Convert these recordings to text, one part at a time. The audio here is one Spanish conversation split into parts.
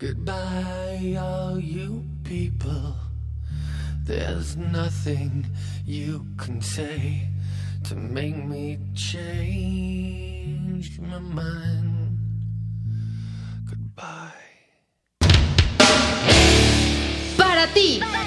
Goodbye, all you people. There's nothing you can say to make me change my mind.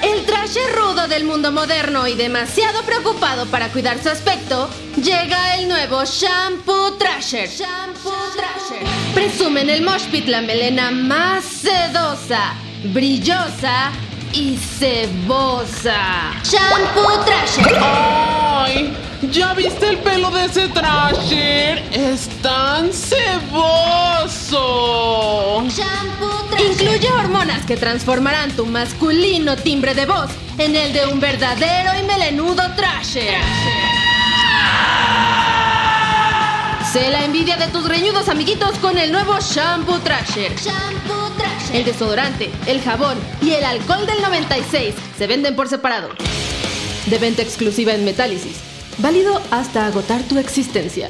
El traje rudo del mundo moderno y demasiado preocupado para cuidar su aspecto, llega el nuevo Shampoo Trasher. Shampoo Trasher. Presume en el Mosh Pit la melena más sedosa, brillosa y cebosa. Shampoo Trasher. ¡Ay! ¿Ya viste el pelo de ese Trasher? ¡Es tan ceboso! Shampoo Trasher. Incluye hormonas que transformarán tu masculino timbre de voz en el de un verdadero y melenudo Trasher. Sé la envidia de tus reñudos amiguitos con el nuevo Shampoo Trasher. Shampoo Trasher. El desodorante, el jabón y el alcohol del 96 se venden por separado. De venta exclusiva en Metálisis. Válido hasta agotar tu existencia.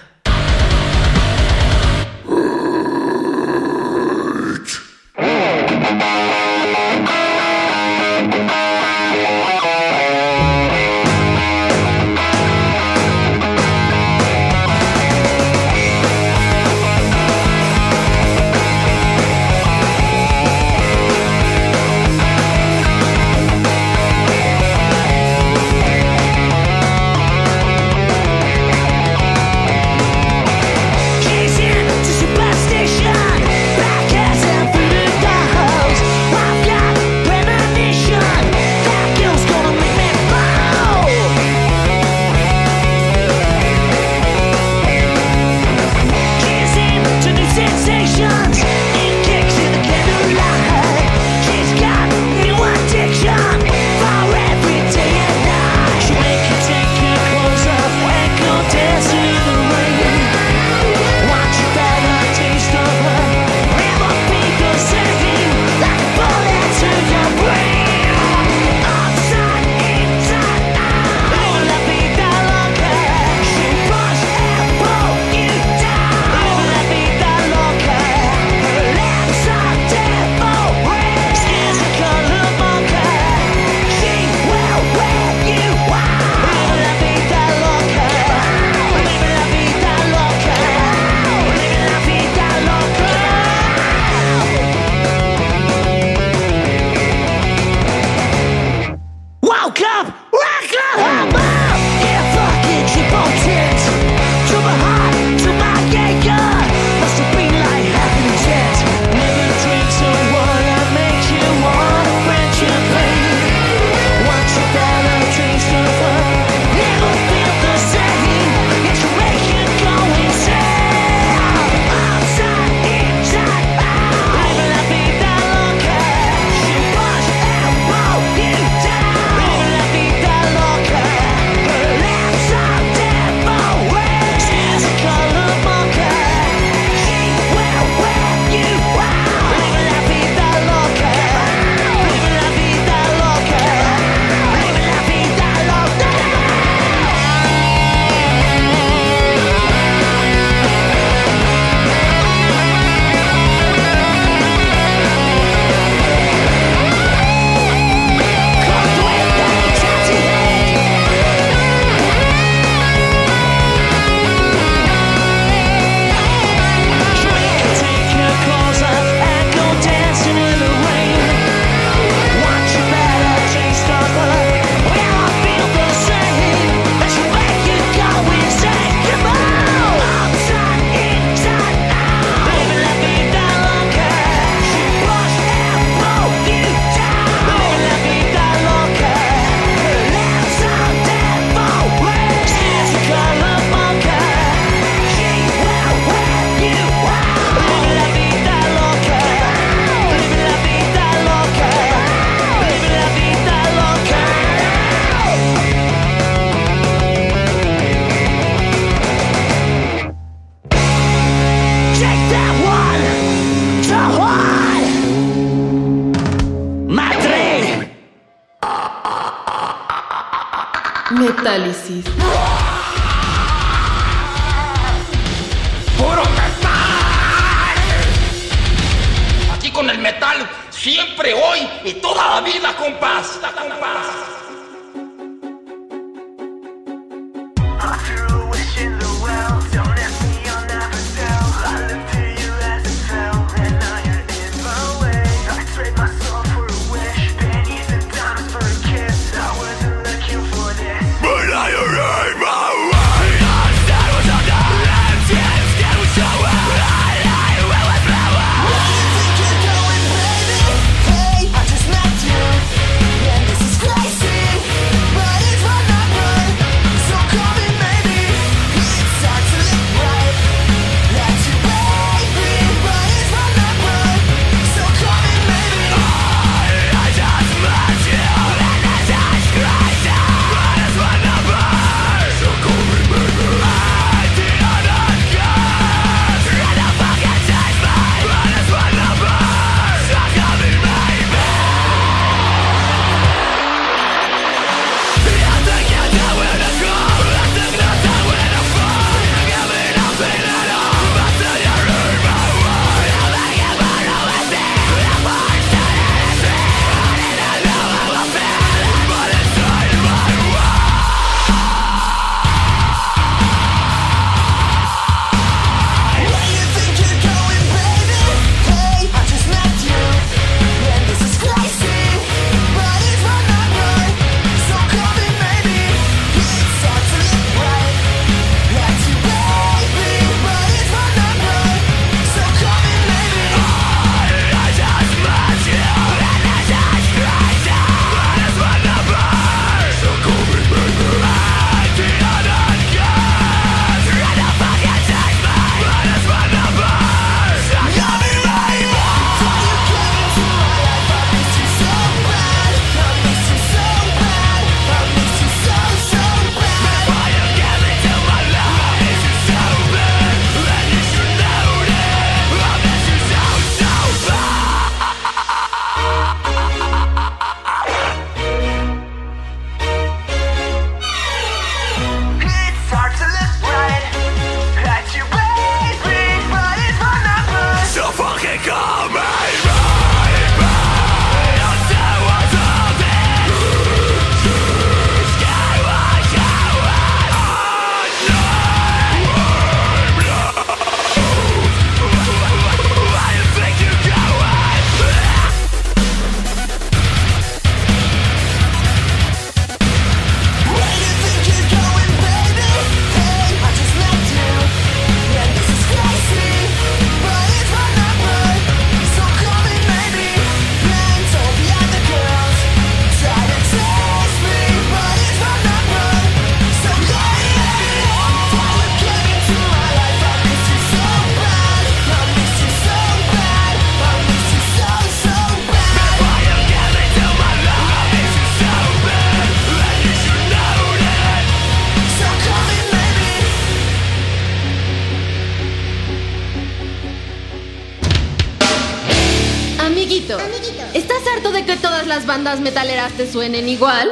Te suenen igual?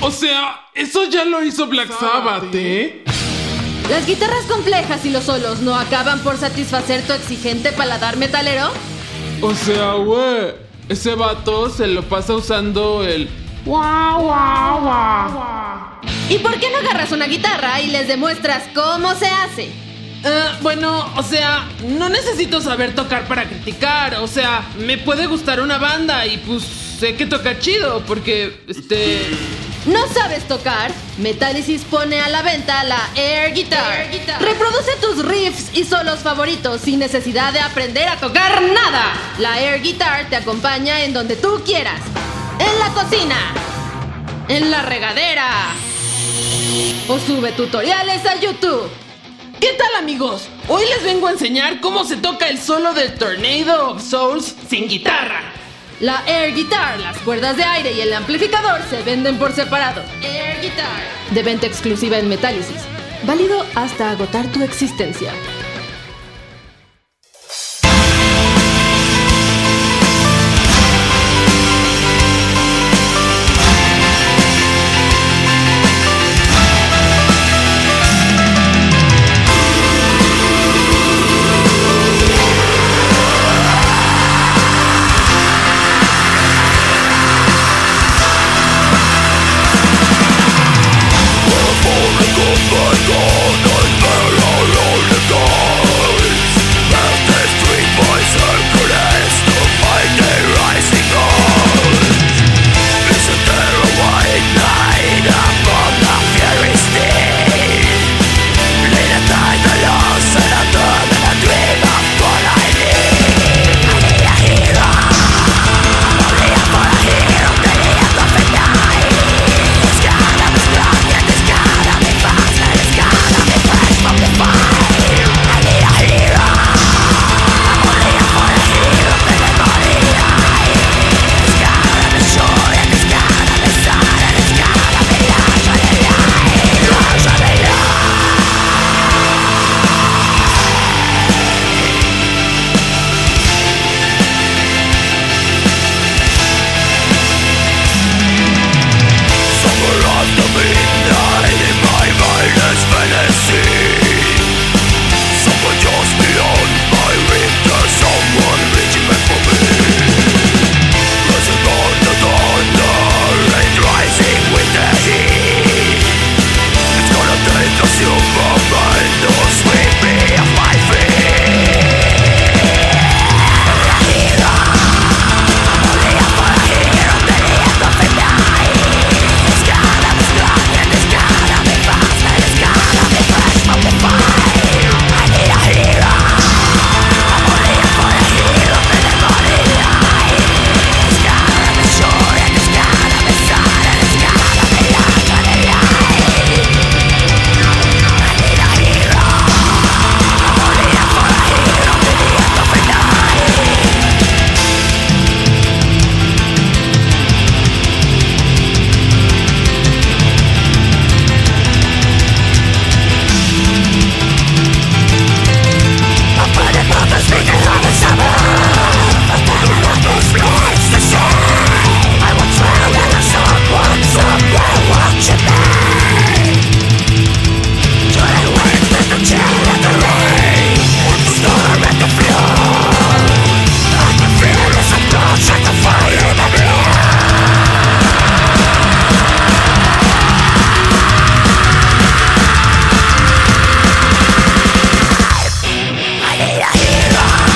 O sea, eso ya lo hizo Black Sabbath, ¿eh? ¿Las guitarras complejas y los solos no acaban por satisfacer tu exigente paladar metalero? O sea, güey, ese vato se lo pasa usando el guau, guau, guau. ¿Y por qué no agarras una guitarra y les demuestras cómo se hace? Eh, bueno, o sea, no necesito saber tocar para criticar. O sea, me puede gustar una banda y pues sé que toca chido porque, este... ¿No sabes tocar? Metallicis pone a la venta la Air Guitar. Reproduce tus riffs y solos favoritos sin necesidad de aprender a tocar nada. La Air Guitar te acompaña en donde tú quieras. En la cocina. En la regadera. O sube tutoriales a YouTube. ¿Qué tal amigos? Hoy les vengo a enseñar cómo se toca el solo de Tornado of Souls sin guitarra. La Air Guitar, las cuerdas de aire y el amplificador se venden por separado. Air Guitar. De venta exclusiva en Metálisis. Válido hasta agotar tu existencia. Yeah.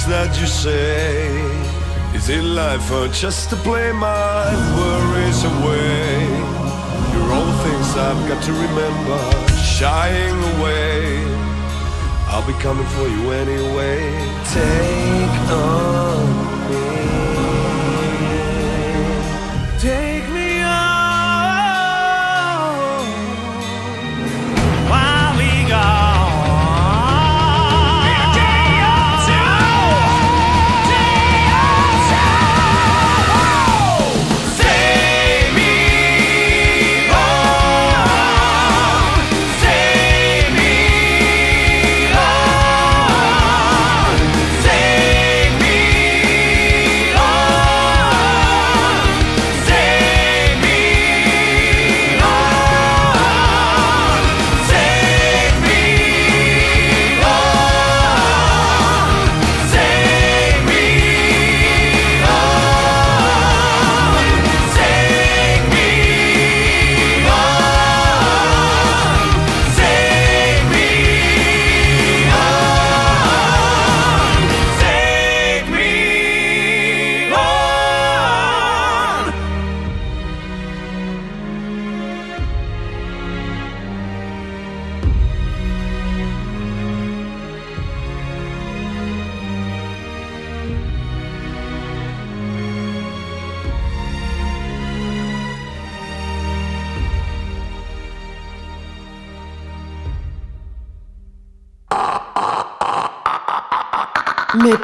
things that you say. Is it life or just to play my worries away? You're all things I've got to remember, shying away. I'll be coming for you anyway. Take on me.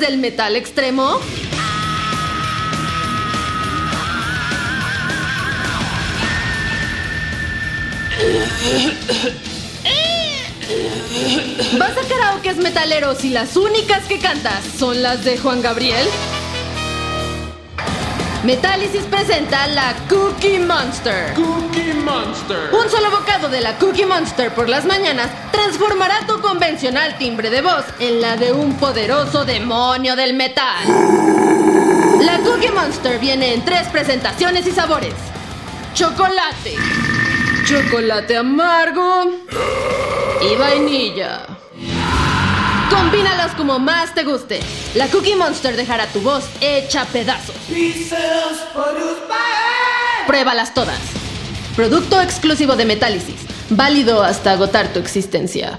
del metal extremo? ¿Vas a karaokes metaleros y las únicas que cantas son las de Juan Gabriel? Metálisis presenta la Cookie Monster. Cookie Monster. Un solo bocado de la Cookie Monster por las mañanas transformará tu convencional timbre de voz en la de un poderoso demonio del metal. La Cookie Monster viene en tres presentaciones y sabores. Chocolate, chocolate amargo y vainilla. Combínalos como más te guste. La Cookie Monster dejará tu voz hecha pedazos. Pruébalas todas. Producto exclusivo de Metálisis válido hasta agotar tu existencia.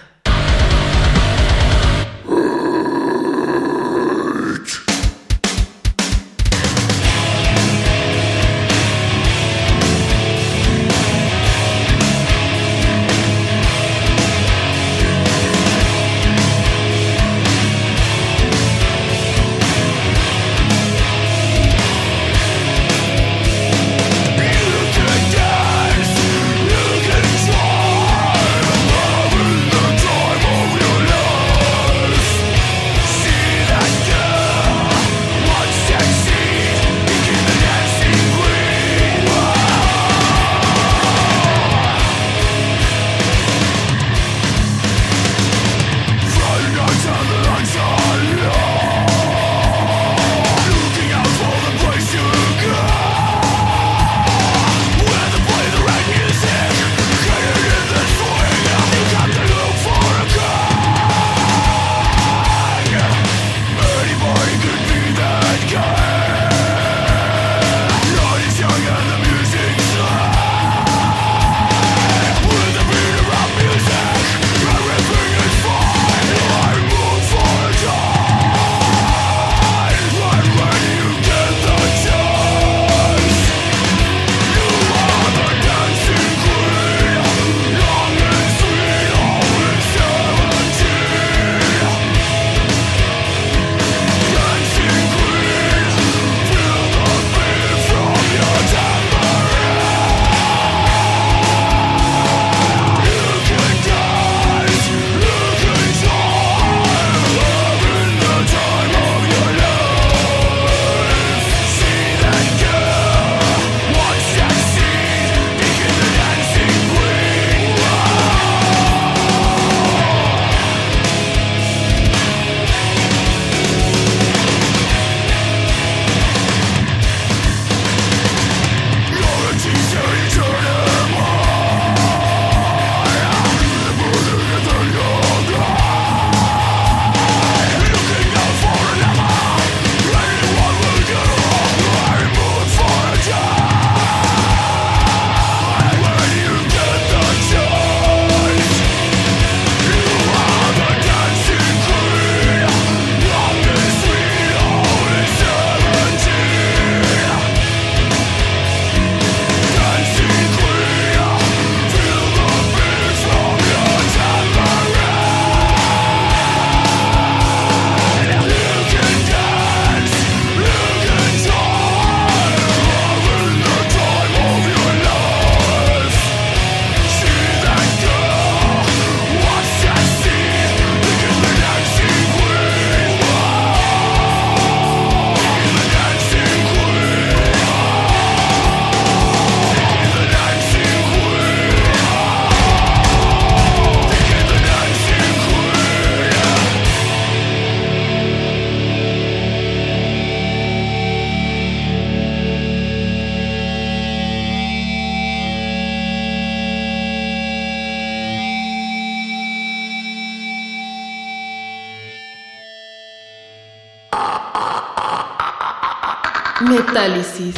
Metálisis.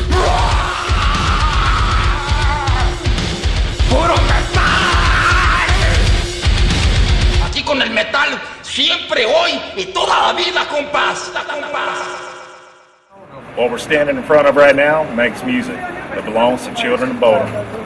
¡Puro metal! Aquí con el metal, siempre, hoy y toda la vida, compás. What we're standing in front of right now makes music that belongs to children of Bodom.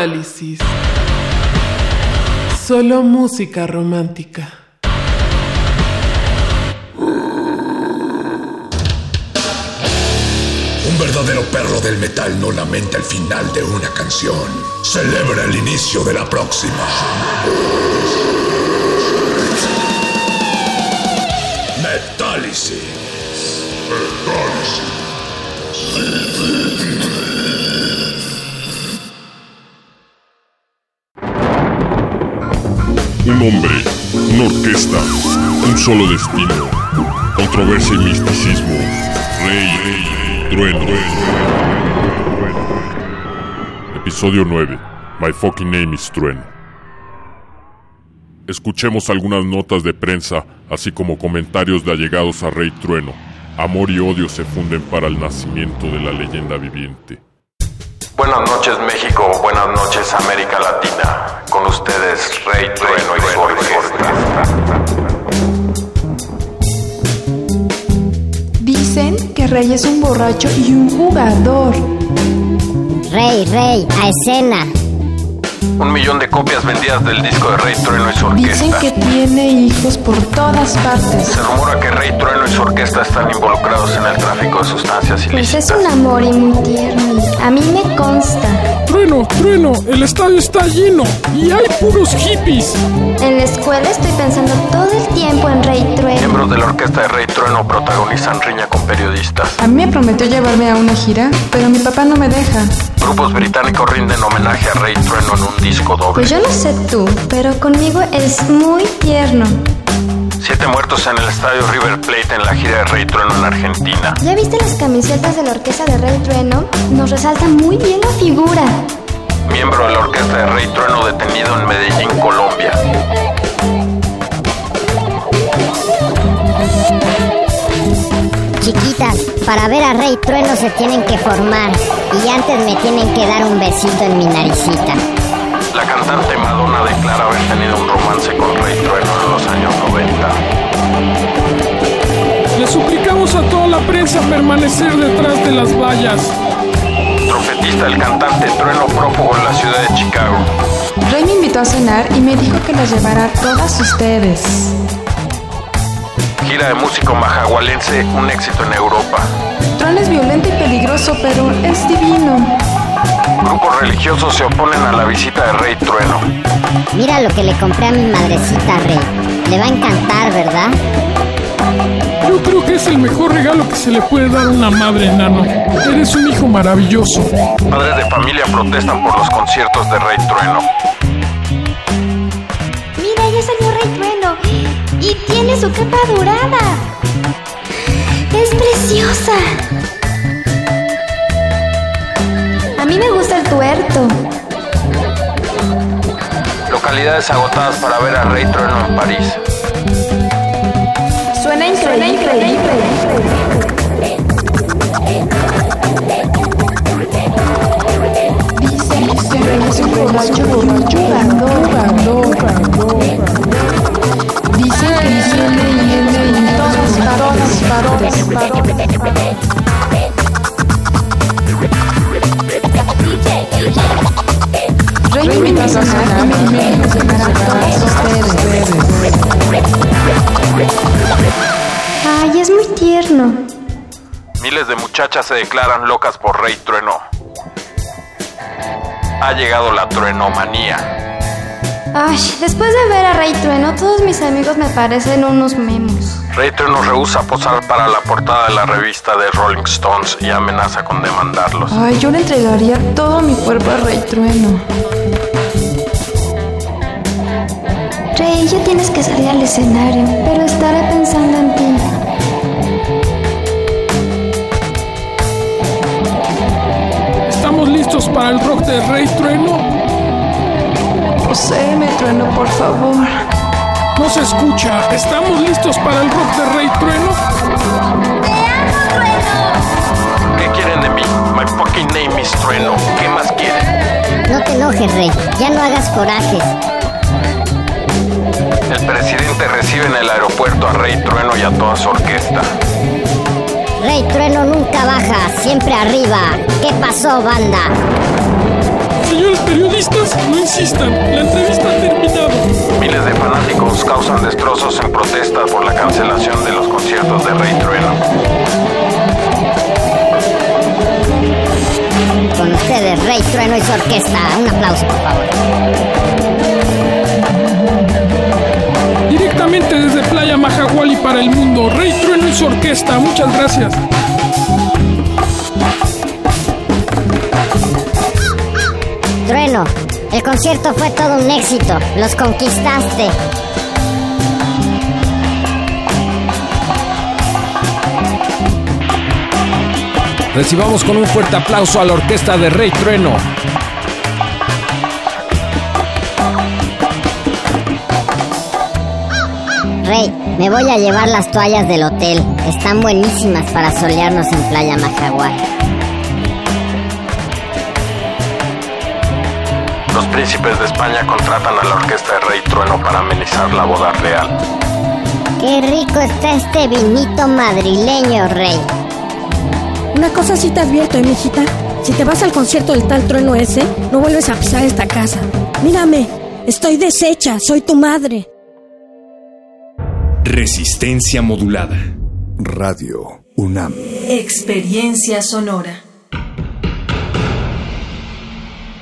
Metálisis. Solo música romántica. Un verdadero perro del metal no lamenta el final de una canción. Celebra el inicio de la próxima. Metálisis. Un hombre, una orquesta, un solo destino, controversia y misticismo, rey, trueno. Episodio 9. My fucking name is Trueno. Escuchemos algunas notas de prensa, así como comentarios de allegados a Rey Trueno. Amor y odio se funden para el nacimiento de la leyenda viviente. Buenas noches México, buenas noches América Latina. Con ustedes Rey Trueno y su orquesta. Dicen que Rey es un borracho y un jugador. Rey, rey, a escena. Un millón de copias vendidas del disco de Rey Trueno y su Dicen orquesta. que tiene hijos por todas partes. Se rumora que Rey Trueno y su orquesta están involucrados en el tráfico de sustancias Pues ilícitas. es un amor y muy tierno. y A mí me consta. Trueno, trueno, el estadio está lleno y hay puros hippies. En la escuela estoy pensando todo el tiempo en Rey Trueno. Miembros de la orquesta de Rey Trueno protagonizan riña con periodistas. A mí me prometió llevarme a una gira, pero mi papá no me deja. Grupos británicos rinden homenaje a Rey Trueno en un disco doble. Pues yo no sé tú, pero conmigo es muy tierno. Siete muertos en el estadio River Plate en la gira de Rey Trueno en Argentina. ¿Ya viste las camisetas de la orquesta de Rey Trueno? Nos resalta muy bien la figura. Miembro de la orquesta de Rey Trueno detenido en Medellín, Colombia. Chiquitas, para ver a Rey Trueno se tienen que formar y antes me tienen que dar un besito en mi naricita. La cantante Madonna declara haber tenido un romance con Rey Trueno en los años 90. Le suplicamos a toda la prensa permanecer detrás de las vallas. Trompetista del cantante Trueno prófugo en la ciudad de Chicago. Rey me invitó a cenar y me dijo que las llevará a todas ustedes. Gira de músico majagualense, un éxito en Europa. Trueno es violento y peligroso, pero es divino. Grupos religiosos se oponen a la visita de Rey Trueno. Mira lo que le compré a mi madrecita, Rey. Le va a encantar, ¿verdad? Yo creo que es el mejor regalo que se le puede dar a una madre enano. Eres un hijo maravilloso. Padres de familia protestan por los conciertos de Rey Trueno. Mira, ya salió Rey Trueno. Y tiene su capa dorada. Es preciosa. A mí me gusta el tuerto. Localidades agotadas para ver a Rey Trueno en París. Suena increíble. Que Rey es un borracho, borracho, jugador. Dicen que viene y en todas partes, Ay, es muy tierno. Miles de muchachas se declaran locas por Rey Trueno. Ha llegado la truenomanía. Ay, después de ver a Rey Trueno, todos mis amigos me parecen unos memos. Rey Trueno rehúsa posar para la portada de la revista de Rolling Stones y amenaza con demandarlos. Ay, yo le entregaría todo mi cuerpo a Rey Trueno. Rey, ya tienes que salir al escenario, pero estaré pensando en ti. ¿Estamos listos para el rock de Rey Trueno? Poséeme, Trueno, por favor. No se escucha. ¿Estamos listos para el rock de Rey Trueno? ¿Qué quieren de mí? My fucking name is Trueno. ¿Qué más quieren? No te enojes, Rey. Ya no hagas corajes. El presidente recibe en el aeropuerto a Rey Trueno y a toda su orquesta. Rey Trueno nunca baja, siempre arriba. ¿Qué pasó, banda? Señores periodistas, no insistan. La entrevista ha terminado. Miles de fanáticos causan destrozos en protesta por la cancelación de los conciertos de Rey Trueno. Con ustedes, Rey Trueno y su orquesta. Un aplauso, por favor. Directamente desde Playa Majahuali para el mundo. Rey Trueno y su orquesta. Muchas gracias. Trueno, el concierto fue todo un éxito. Los conquistaste. Recibamos con un fuerte aplauso a la orquesta de Rey Trueno. Rey, me voy a llevar las toallas del hotel. Están buenísimas para solearnos en Playa Majagual. Príncipes de España contratan a la orquesta de Rey Trueno para amenizar la boda real. Qué rico está este vinito madrileño, Rey. Una cosa sí te advierto, ¿eh, mijita? Si te vas al concierto del tal trueno ese, no vuelves a pisar esta casa. Mírame, estoy deshecha, soy tu madre. Resistencia modulada. Radio UNAM. Experiencia sonora.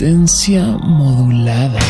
Resistencia modulada.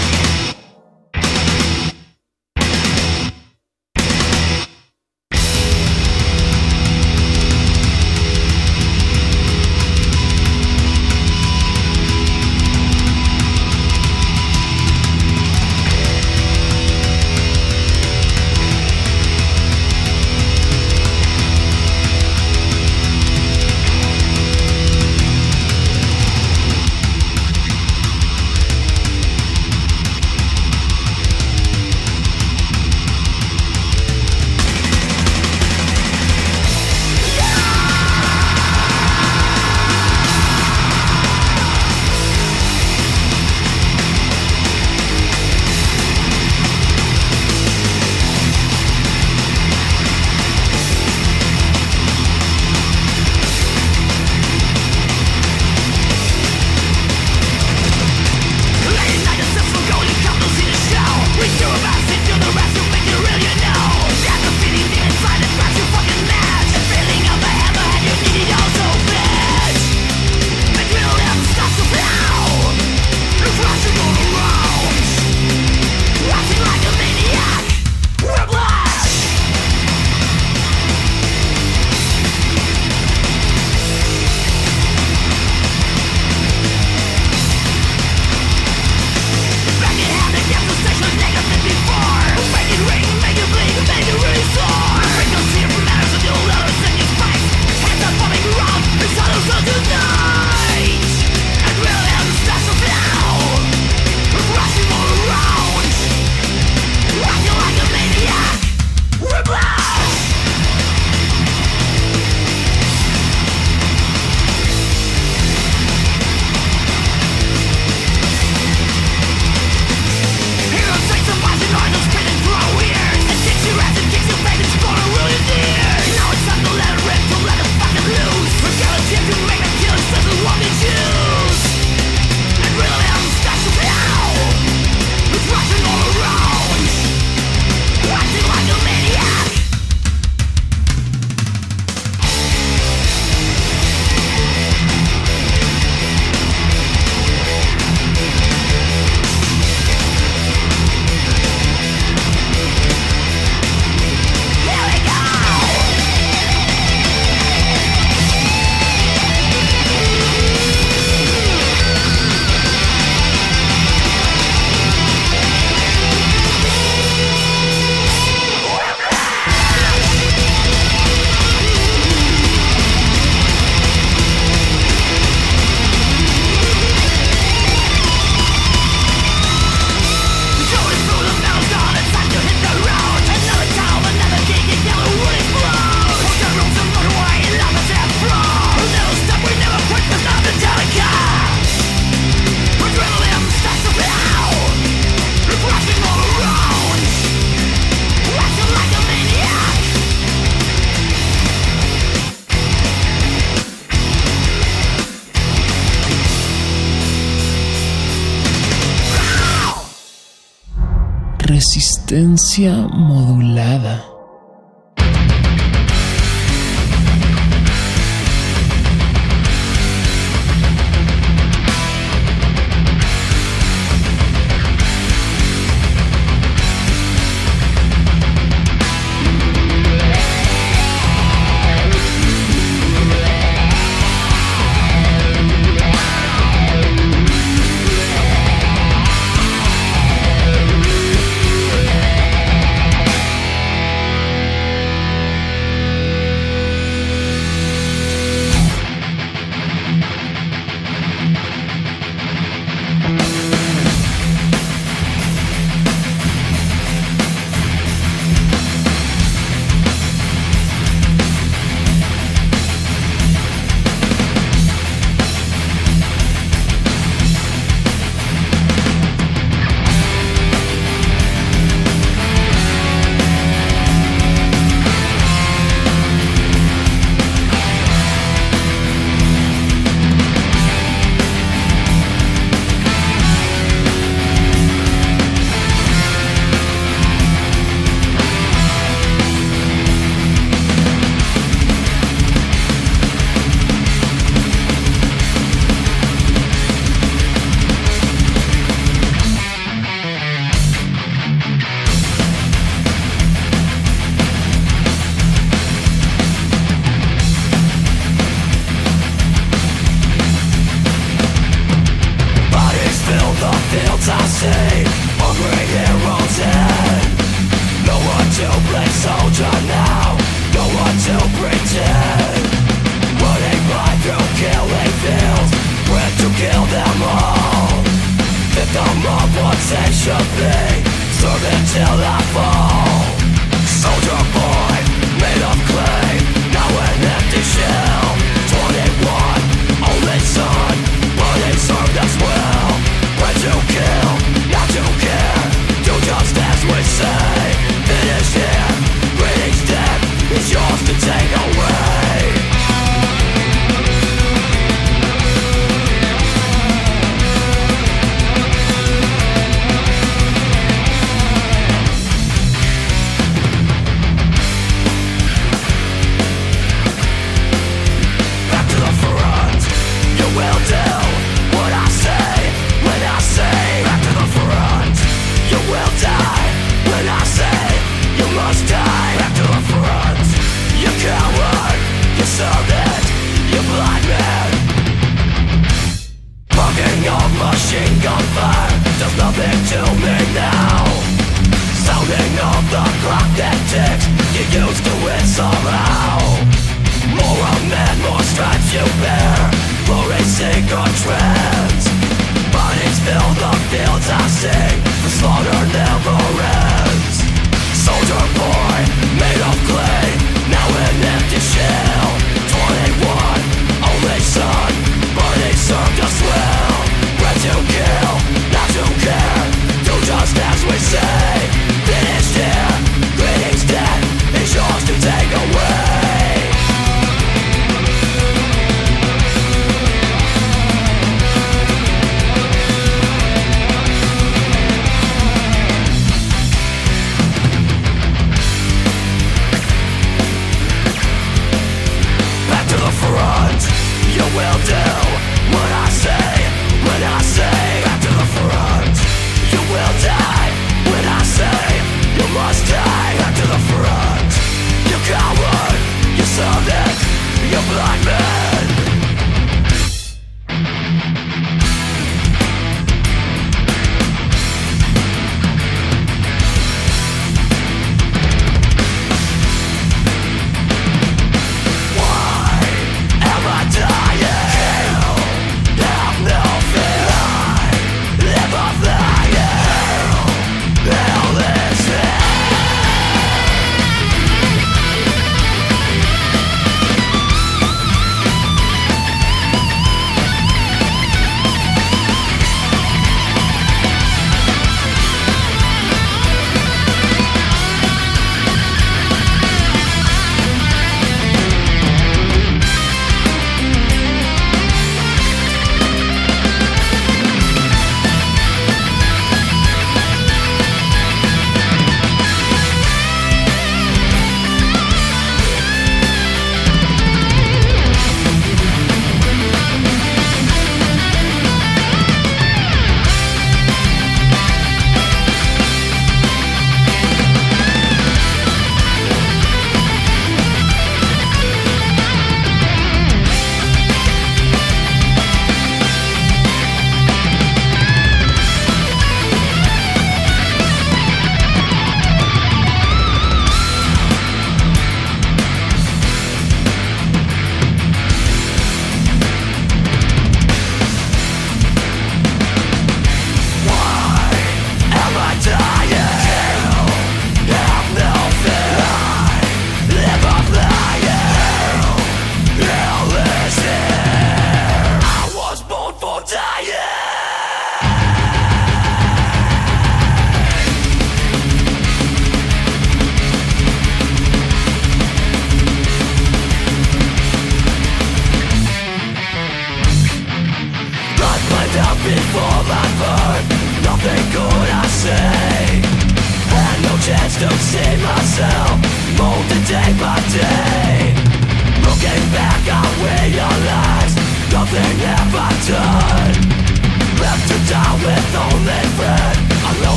Resistencia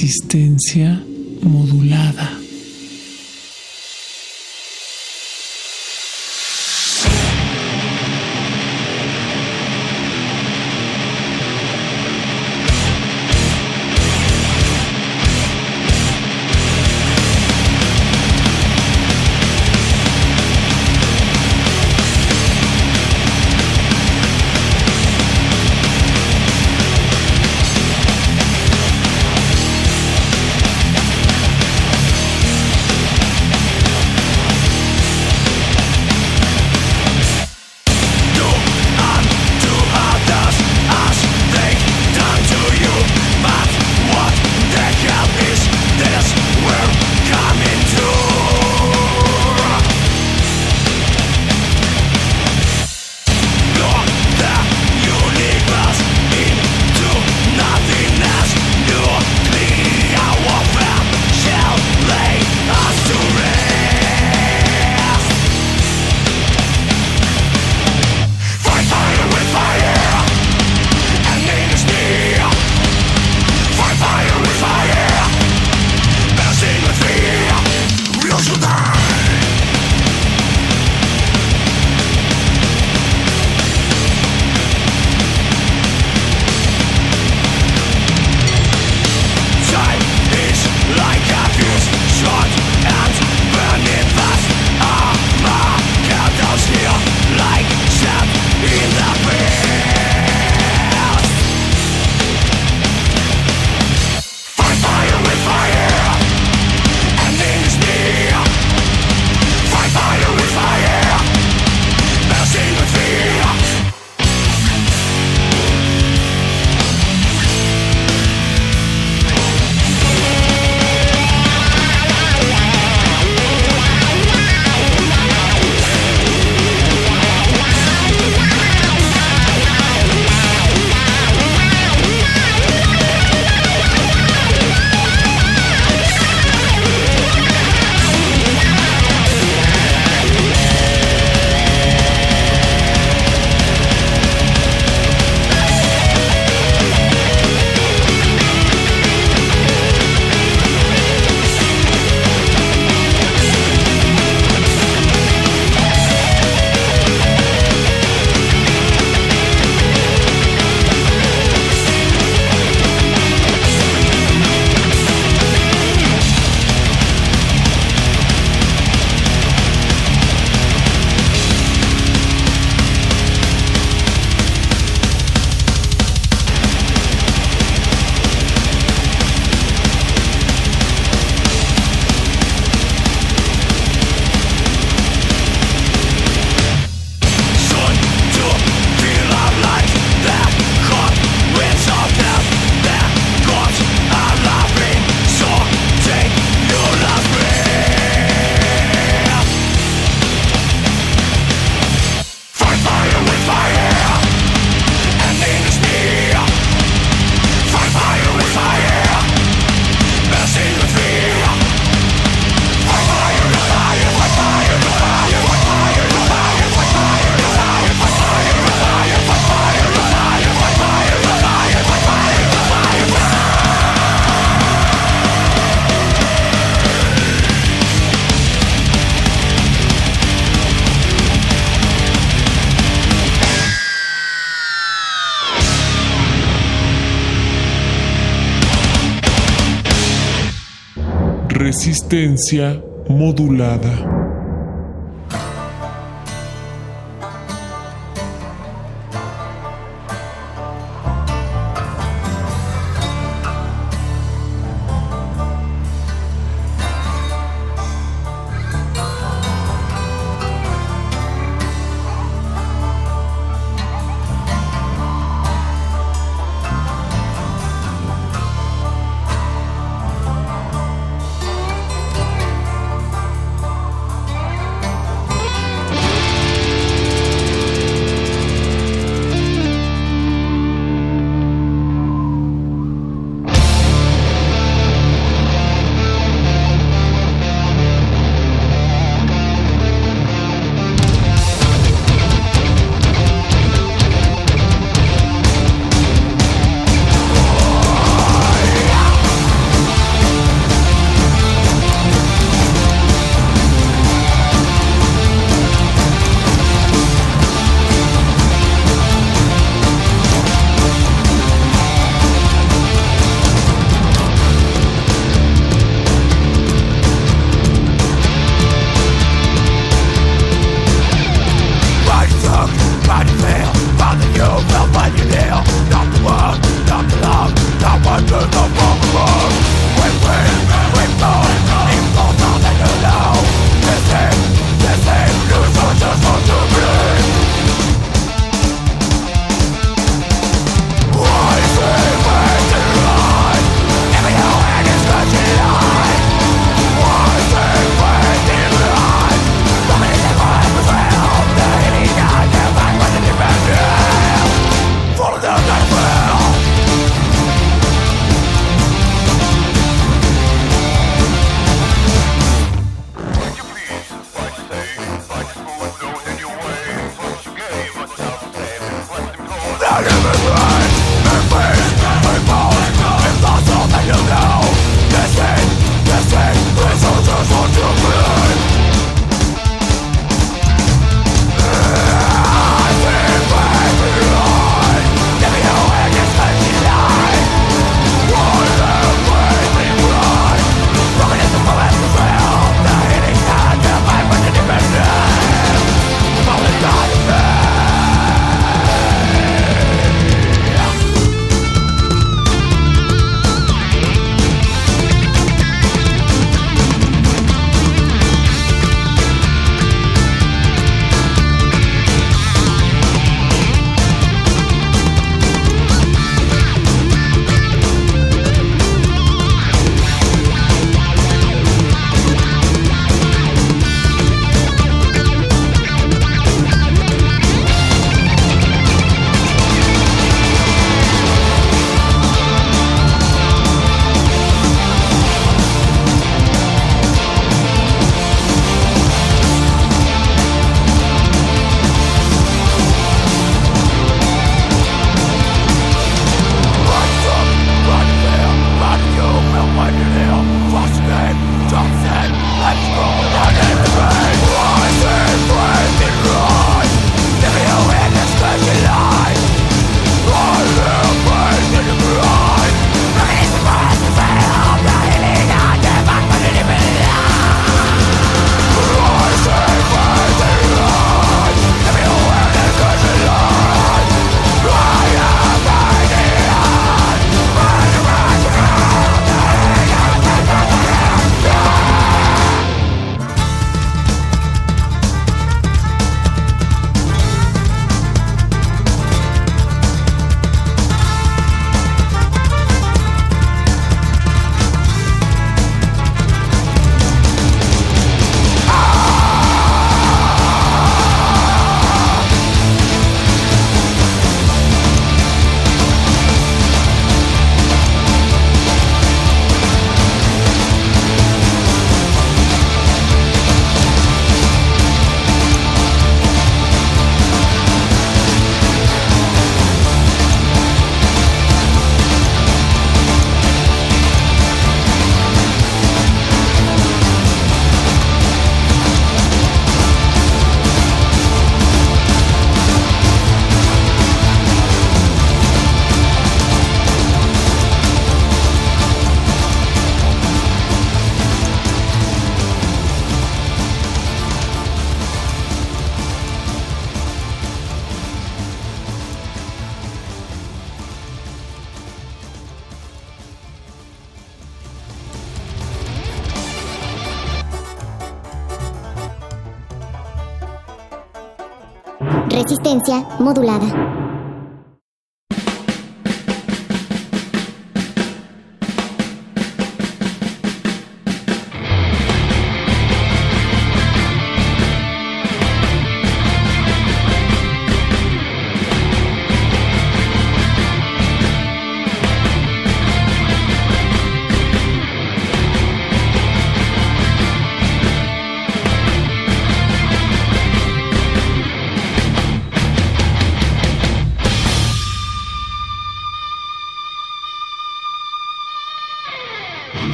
Resistencia Resistencia modulada.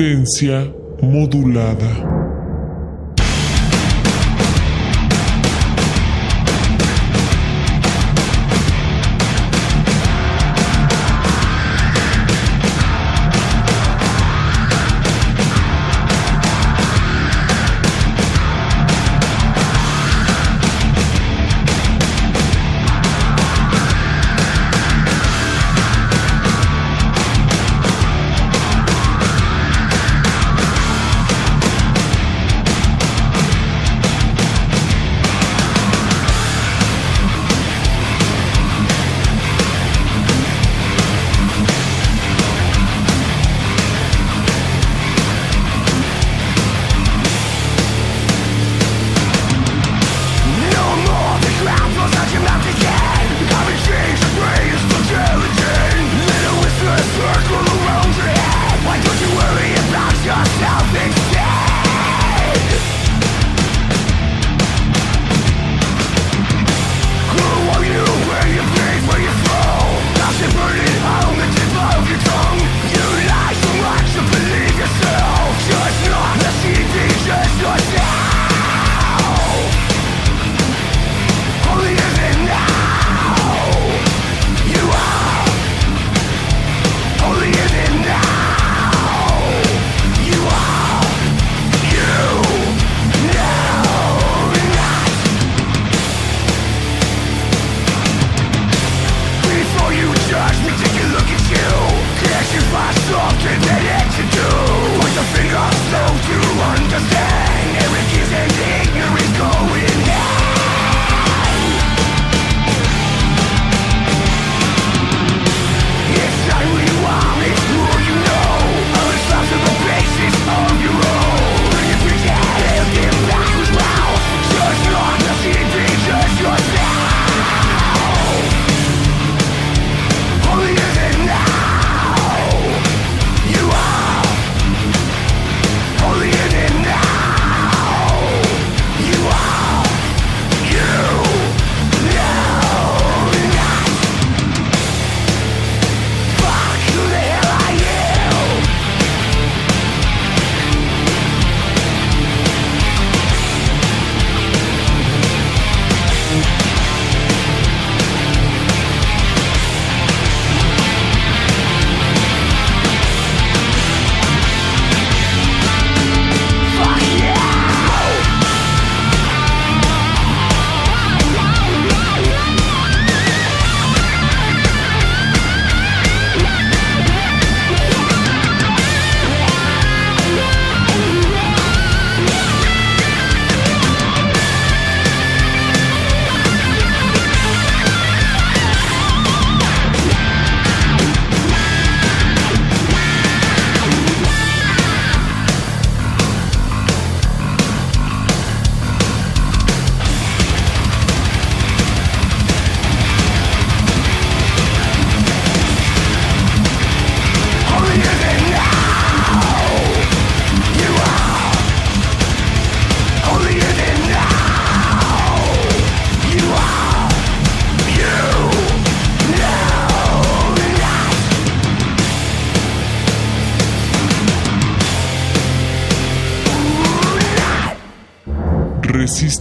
Resistencia modulada.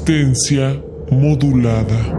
Resistencia modulada.